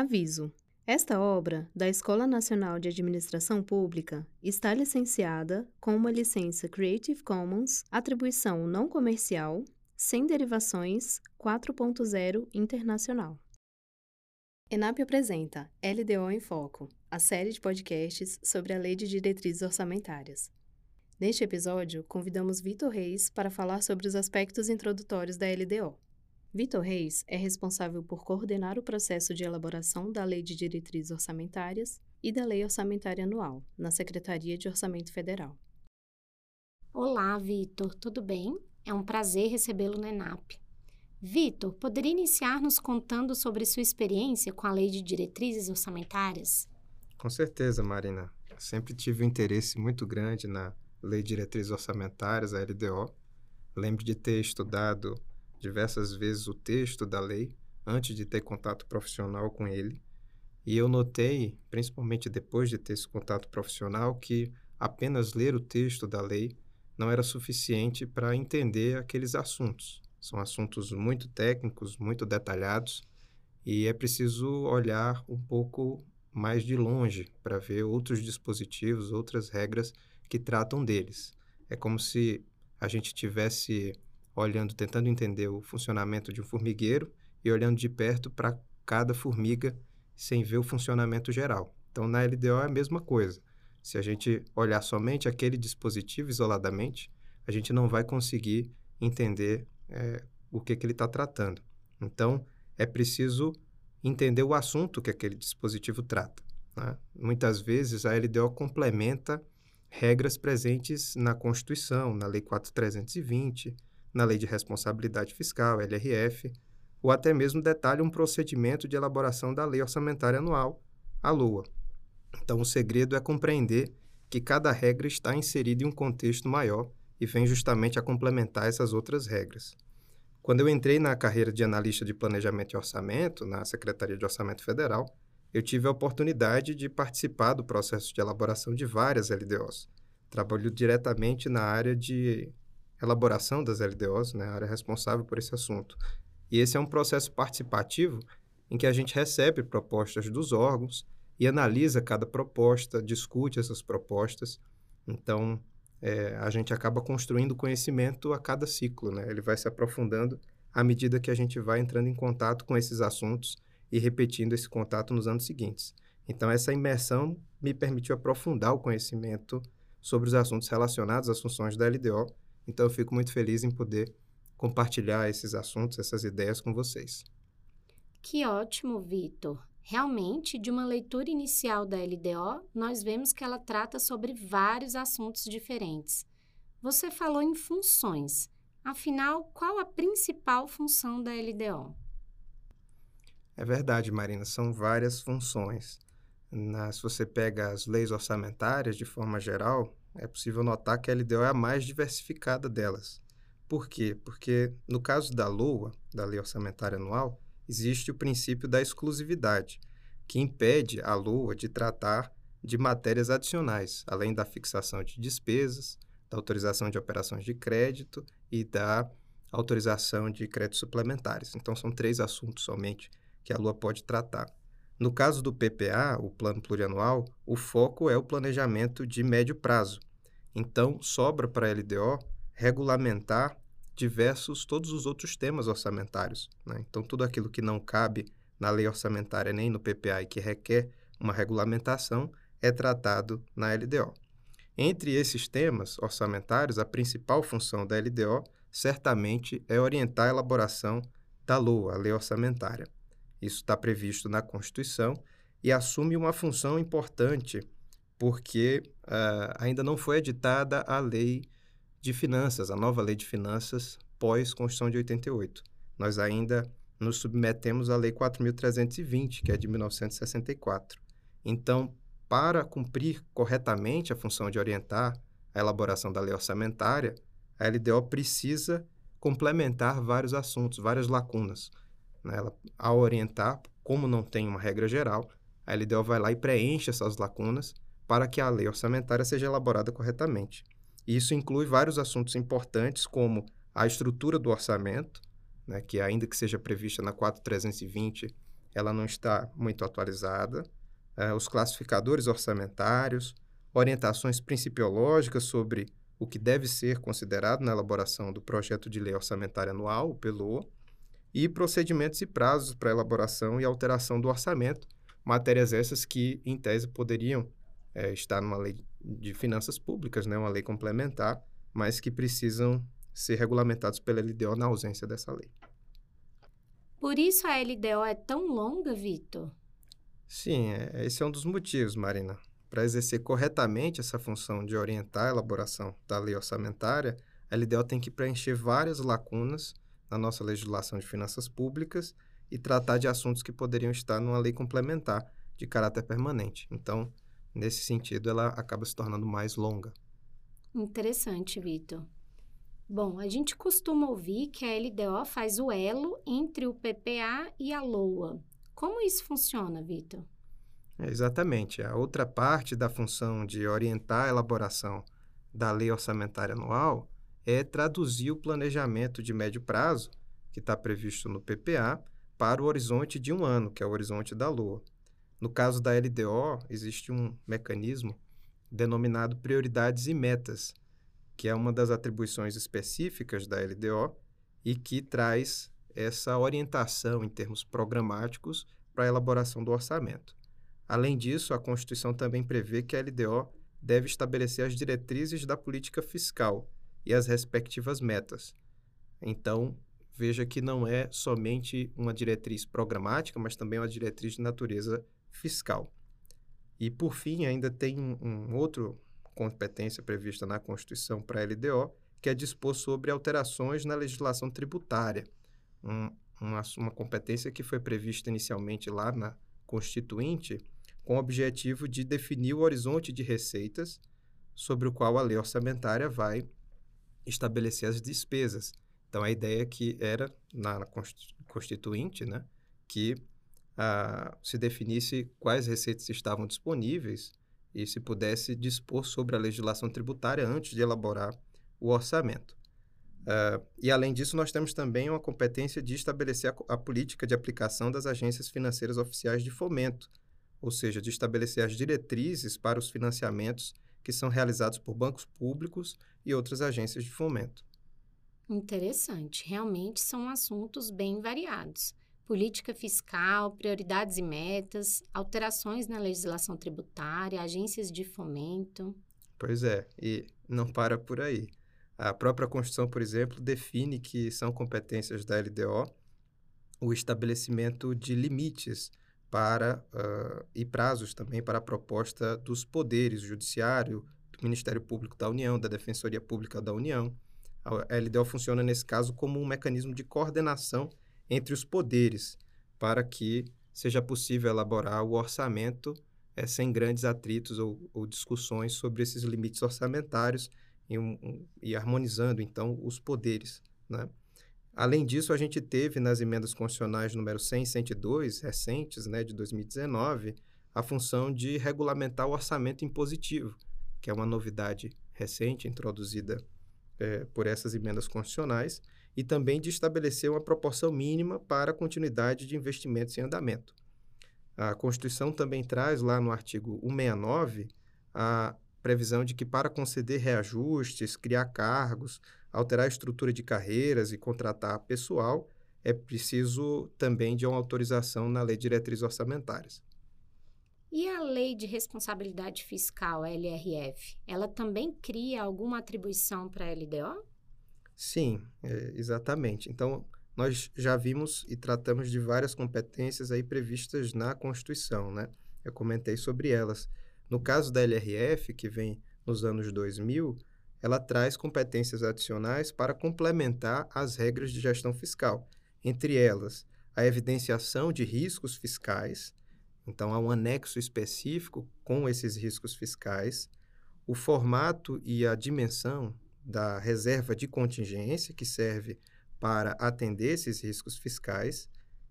Aviso: esta obra, da Escola Nacional de Administração Pública, está licenciada com uma licença Creative Commons, atribuição não comercial, sem derivações 4.0 internacional. ENAP apresenta LDO em Foco, a série de podcasts sobre a Lei de Diretrizes Orçamentárias. Neste episódio, convidamos Vitor Reis para falar sobre os aspectos introdutórios da LDO. Vitor Reis é responsável por coordenar o processo de elaboração da Lei de Diretrizes Orçamentárias e da Lei Orçamentária Anual, na Secretaria de Orçamento Federal. Olá, Vitor, tudo bem? É um prazer recebê-lo na ENAP. Vitor, poderia iniciar nos contando sobre sua experiência com a Lei de Diretrizes Orçamentárias? Com certeza, Marina. sempre tive um interesse muito grande na Lei de Diretrizes Orçamentárias, a LDO. Lembro de ter estudado diversas vezes o texto da lei antes de ter contato profissional com ele. E eu notei, principalmente depois de ter esse contato profissional, que apenas ler o texto da lei não era suficiente para entender aqueles assuntos. São assuntos muito técnicos, muito detalhados, e é preciso olhar um pouco mais de longe para ver outros dispositivos, outras regras que tratam deles. É como se a gente tivesse olhando, tentando entender o funcionamento de um formigueiro e olhando de perto para cada formiga sem ver o funcionamento geral. Então, na LDO é a mesma coisa. Se a gente olhar somente aquele dispositivo isoladamente, a gente não vai conseguir entender é, o que, que ele está tratando. Então, é preciso entender o assunto que aquele dispositivo trata. Né? Muitas vezes, a LDO complementa regras presentes na Constituição, na Lei 4320, na Lei de Responsabilidade Fiscal, LRF, ou até mesmo detalha um procedimento de elaboração da Lei Orçamentária Anual, a LOA. Então, o segredo é compreender que cada regra está inserida em um contexto maior e vem justamente a complementar essas outras regras. Quando eu entrei na carreira de analista de planejamento e orçamento, na Secretaria de Orçamento Federal, eu tive a oportunidade de participar do processo de elaboração de várias LDOs. Trabalho diretamente na área de elaboração das LDOs, né, a área responsável por esse assunto. E esse é um processo participativo em que a gente recebe propostas dos órgãos e analisa cada proposta, discute essas propostas. Então, é, a gente acaba construindo conhecimento a cada ciclo, né? Ele vai se aprofundando à medida que a gente vai entrando em contato com esses assuntos e repetindo esse contato nos anos seguintes. Então, essa imersão me permitiu aprofundar o conhecimento sobre os assuntos relacionados às funções da LDO então eu fico muito feliz em poder compartilhar esses assuntos, essas ideias com vocês. Que ótimo, Vitor. Realmente, de uma leitura inicial da LDO, nós vemos que ela trata sobre vários assuntos diferentes. Você falou em funções. Afinal, qual a principal função da LDO? É verdade, Marina, são várias funções. Na, se você pega as leis orçamentárias de forma geral, é possível notar que a LDO é a mais diversificada delas. Por quê? Porque no caso da LOA, da Lei Orçamentária Anual, existe o princípio da exclusividade, que impede a LOA de tratar de matérias adicionais, além da fixação de despesas, da autorização de operações de crédito e da autorização de créditos suplementares. Então, são três assuntos somente que a LOA pode tratar. No caso do PPA, o Plano Plurianual, o foco é o planejamento de médio prazo. Então, sobra para a LDO regulamentar diversos, todos os outros temas orçamentários. Né? Então, tudo aquilo que não cabe na lei orçamentária nem no PPA e que requer uma regulamentação é tratado na LDO. Entre esses temas orçamentários, a principal função da LDO certamente é orientar a elaboração da LOA, a Lei Orçamentária. Isso está previsto na Constituição e assume uma função importante porque uh, ainda não foi editada a lei de finanças, a nova lei de finanças pós-Constituição de 88. Nós ainda nos submetemos à Lei 4.320, que é de 1964. Então, para cumprir corretamente a função de orientar a elaboração da lei orçamentária, a LDO precisa complementar vários assuntos, várias lacunas. Né? Ela, ao orientar, como não tem uma regra geral, a LDO vai lá e preenche essas lacunas para que a lei orçamentária seja elaborada corretamente. Isso inclui vários assuntos importantes, como a estrutura do orçamento, né, que ainda que seja prevista na 4320, ela não está muito atualizada. Uh, os classificadores orçamentários, orientações principiológicas sobre o que deve ser considerado na elaboração do projeto de lei orçamentária anual, o PLO, e procedimentos e prazos para elaboração e alteração do orçamento, matérias essas que, em tese, poderiam é, estar numa lei de finanças públicas, né, uma lei complementar, mas que precisam ser regulamentados pela LDO na ausência dessa lei. Por isso a LDO é tão longa, Vitor? Sim, é, esse é um dos motivos, Marina. Para exercer corretamente essa função de orientar a elaboração da lei orçamentária, a LDO tem que preencher várias lacunas na nossa legislação de finanças públicas e tratar de assuntos que poderiam estar numa lei complementar de caráter permanente. Então, nesse sentido, ela acaba se tornando mais longa. Interessante, Vitor. Bom, a gente costuma ouvir que a LDO faz o elo entre o PPA e a LOA. Como isso funciona, Vitor? É, exatamente. A outra parte da função de orientar a elaboração da lei orçamentária anual é traduzir o planejamento de médio prazo, que está previsto no PPA, para o horizonte de um ano, que é o horizonte da Lua. No caso da LDO, existe um mecanismo denominado prioridades e metas, que é uma das atribuições específicas da LDO e que traz essa orientação em termos programáticos para a elaboração do orçamento. Além disso, a Constituição também prevê que a LDO deve estabelecer as diretrizes da política fiscal e as respectivas metas. Então, veja que não é somente uma diretriz programática, mas também uma diretriz de natureza fiscal. E, por fim, ainda tem um, outro competência prevista na Constituição para a LDO, que é dispor sobre alterações na legislação tributária. Um, uma, uma competência que foi prevista inicialmente lá na Constituinte, com o objetivo de definir o horizonte de receitas sobre o qual a lei orçamentária vai estabelecer as despesas. Então, a ideia que era, na Constituinte, né, que ah, se definisse quais receitas estavam disponíveis e se pudesse dispor sobre a legislação tributária antes de elaborar o orçamento. Uh, e, além disso, nós temos também uma competência de estabelecer a, a, política de aplicação das agências financeiras oficiais de fomento, ou seja, de estabelecer as diretrizes para os financiamentos que são realizados por bancos públicos e outras agências de fomento. Interessante. Realmente são assuntos bem variados. Política fiscal, prioridades e metas, alterações na legislação tributária, agências de fomento. Pois é, e não para por aí. A própria Constituição, por exemplo, define que são competências da LDO o estabelecimento de limites para uh, e prazos também para a proposta dos poderes judiciário, do Ministério Público da União, da Defensoria Pública da União. A LDO funciona nesse caso como um mecanismo de coordenação entre os poderes para que seja possível elaborar o orçamento é, sem grandes atritos ou, ou, discussões sobre esses limites orçamentários e, um, e harmonizando então os poderes, né? Além disso, a gente teve nas emendas constitucionais número 100 e 102, recentes, né, de 2019, a função de regulamentar o orçamento impositivo, que é uma novidade recente introduzida é, por essas emendas constitucionais, e também de estabelecer uma proporção mínima para a continuidade de investimentos em andamento. A Constituição também traz lá no artigo 169 a previsão de que para conceder reajustes, criar cargos, alterar a estrutura de carreiras e contratar pessoal, é preciso também de uma autorização na Lei de Diretrizes Orçamentárias. E a Lei de Responsabilidade Fiscal, a LRF, ela também cria alguma atribuição para a LDO? Sim, é, exatamente. Então, nós já vimos e tratamos de várias competências aí previstas na Constituição, né? Eu comentei sobre elas. No caso da LRF, que vem nos anos 2000, ela traz competências adicionais para complementar as regras de gestão fiscal, entre elas a evidenciação de riscos fiscais, então há um anexo específico com esses riscos fiscais, o formato e a dimensão da reserva de contingência, que serve para atender esses riscos fiscais,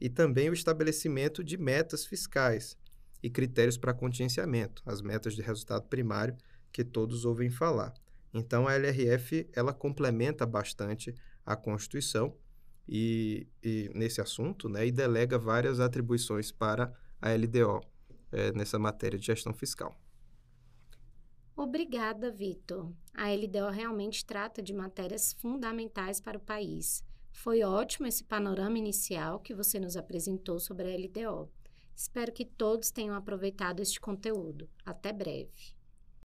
e também o estabelecimento de metas fiscais e critérios para contingenciamento, as metas de resultado primário que todos ouvem falar. Então, a LRF ela complementa bastante a Constituição e, e nesse assunto, né, e delega várias atribuições para a LDO é, nessa matéria de gestão fiscal. Obrigada, Vitor. A LDO realmente trata de matérias fundamentais para o país. Foi ótimo esse panorama inicial que você nos apresentou sobre a LDO. Espero que todos tenham aproveitado este conteúdo. Até breve.